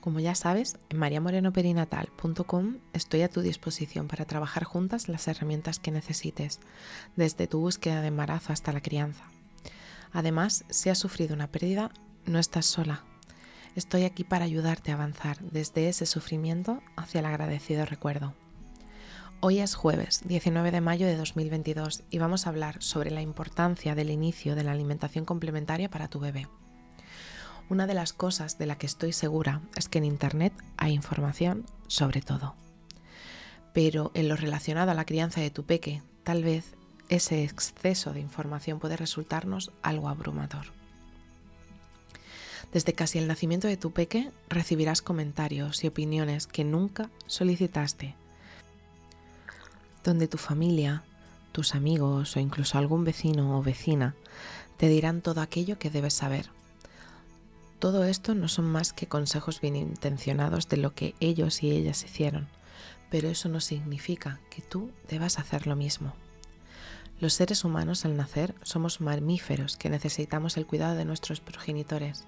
Como ya sabes, en mariamorenoperinatal.com estoy a tu disposición para trabajar juntas las herramientas que necesites, desde tu búsqueda de embarazo hasta la crianza. Además, si has sufrido una pérdida, no estás sola. Estoy aquí para ayudarte a avanzar desde ese sufrimiento hacia el agradecido recuerdo. Hoy es jueves 19 de mayo de 2022 y vamos a hablar sobre la importancia del inicio de la alimentación complementaria para tu bebé. Una de las cosas de la que estoy segura es que en Internet hay información sobre todo. Pero en lo relacionado a la crianza de tu peque, tal vez ese exceso de información puede resultarnos algo abrumador. Desde casi el nacimiento de tu peque recibirás comentarios y opiniones que nunca solicitaste, donde tu familia, tus amigos o incluso algún vecino o vecina te dirán todo aquello que debes saber todo esto no son más que consejos bien intencionados de lo que ellos y ellas hicieron, pero eso no significa que tú debas hacer lo mismo. Los seres humanos al nacer somos mamíferos que necesitamos el cuidado de nuestros progenitores.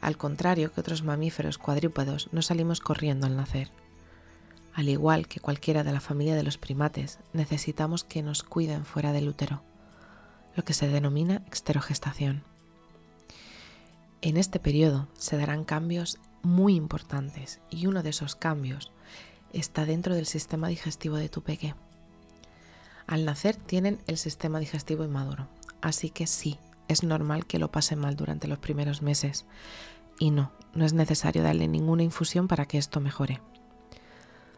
Al contrario que otros mamíferos cuadrúpedos, no salimos corriendo al nacer. Al igual que cualquiera de la familia de los primates, necesitamos que nos cuiden fuera del útero, lo que se denomina exterogestación. En este periodo se darán cambios muy importantes y uno de esos cambios está dentro del sistema digestivo de tu peque. Al nacer tienen el sistema digestivo inmaduro, así que sí, es normal que lo pasen mal durante los primeros meses. Y no, no es necesario darle ninguna infusión para que esto mejore.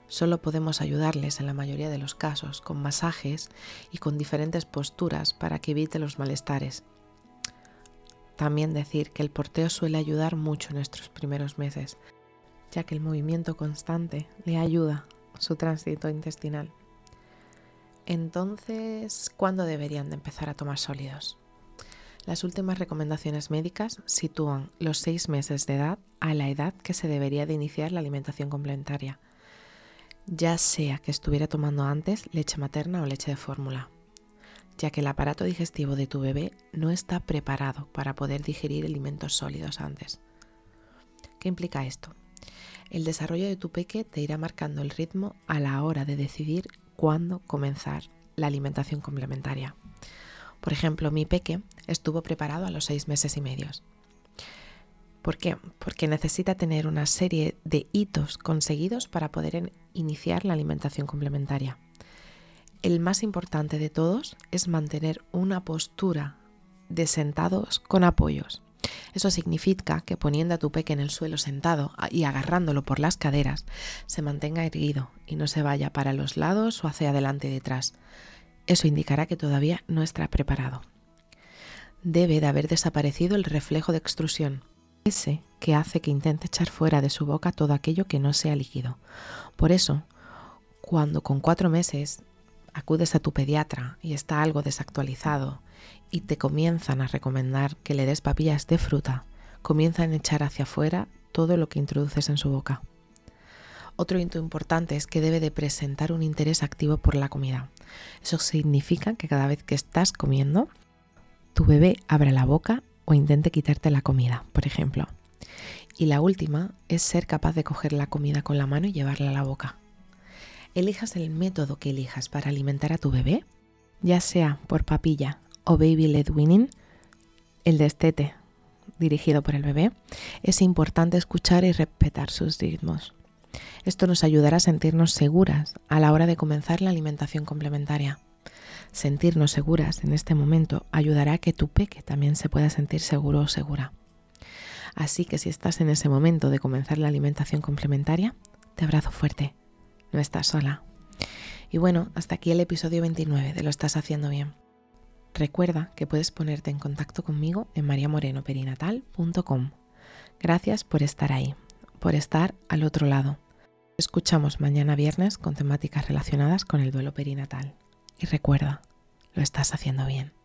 Solo podemos ayudarles en la mayoría de los casos con masajes y con diferentes posturas para que evite los malestares también decir que el porteo suele ayudar mucho en nuestros primeros meses, ya que el movimiento constante le ayuda su tránsito intestinal. Entonces, ¿cuándo deberían de empezar a tomar sólidos? Las últimas recomendaciones médicas sitúan los seis meses de edad a la edad que se debería de iniciar la alimentación complementaria, ya sea que estuviera tomando antes leche materna o leche de fórmula ya que el aparato digestivo de tu bebé no está preparado para poder digerir alimentos sólidos antes. ¿Qué implica esto? El desarrollo de tu peque te irá marcando el ritmo a la hora de decidir cuándo comenzar la alimentación complementaria. Por ejemplo, mi peque estuvo preparado a los seis meses y medios. ¿Por qué? Porque necesita tener una serie de hitos conseguidos para poder iniciar la alimentación complementaria. El más importante de todos es mantener una postura de sentados con apoyos. Eso significa que poniendo a tu peque en el suelo sentado y agarrándolo por las caderas, se mantenga erguido y no se vaya para los lados o hacia adelante y detrás. Eso indicará que todavía no está preparado. Debe de haber desaparecido el reflejo de extrusión, ese que hace que intente echar fuera de su boca todo aquello que no sea líquido. Por eso, cuando con cuatro meses acudes a tu pediatra y está algo desactualizado y te comienzan a recomendar que le des papillas de fruta, comienzan a echar hacia afuera todo lo que introduces en su boca. Otro hito importante es que debe de presentar un interés activo por la comida. Eso significa que cada vez que estás comiendo, tu bebé abra la boca o intente quitarte la comida, por ejemplo. Y la última es ser capaz de coger la comida con la mano y llevarla a la boca elijas el método que elijas para alimentar a tu bebé, ya sea por papilla o baby led weaning, el destete dirigido por el bebé, es importante escuchar y respetar sus ritmos. Esto nos ayudará a sentirnos seguras a la hora de comenzar la alimentación complementaria. Sentirnos seguras en este momento ayudará a que tu peque también se pueda sentir seguro o segura. Así que si estás en ese momento de comenzar la alimentación complementaria, te abrazo fuerte no estás sola. Y bueno, hasta aquí el episodio 29 de Lo estás haciendo bien. Recuerda que puedes ponerte en contacto conmigo en mariamorenoperinatal.com. Gracias por estar ahí, por estar al otro lado. Escuchamos mañana viernes con temáticas relacionadas con el duelo perinatal. Y recuerda, lo estás haciendo bien.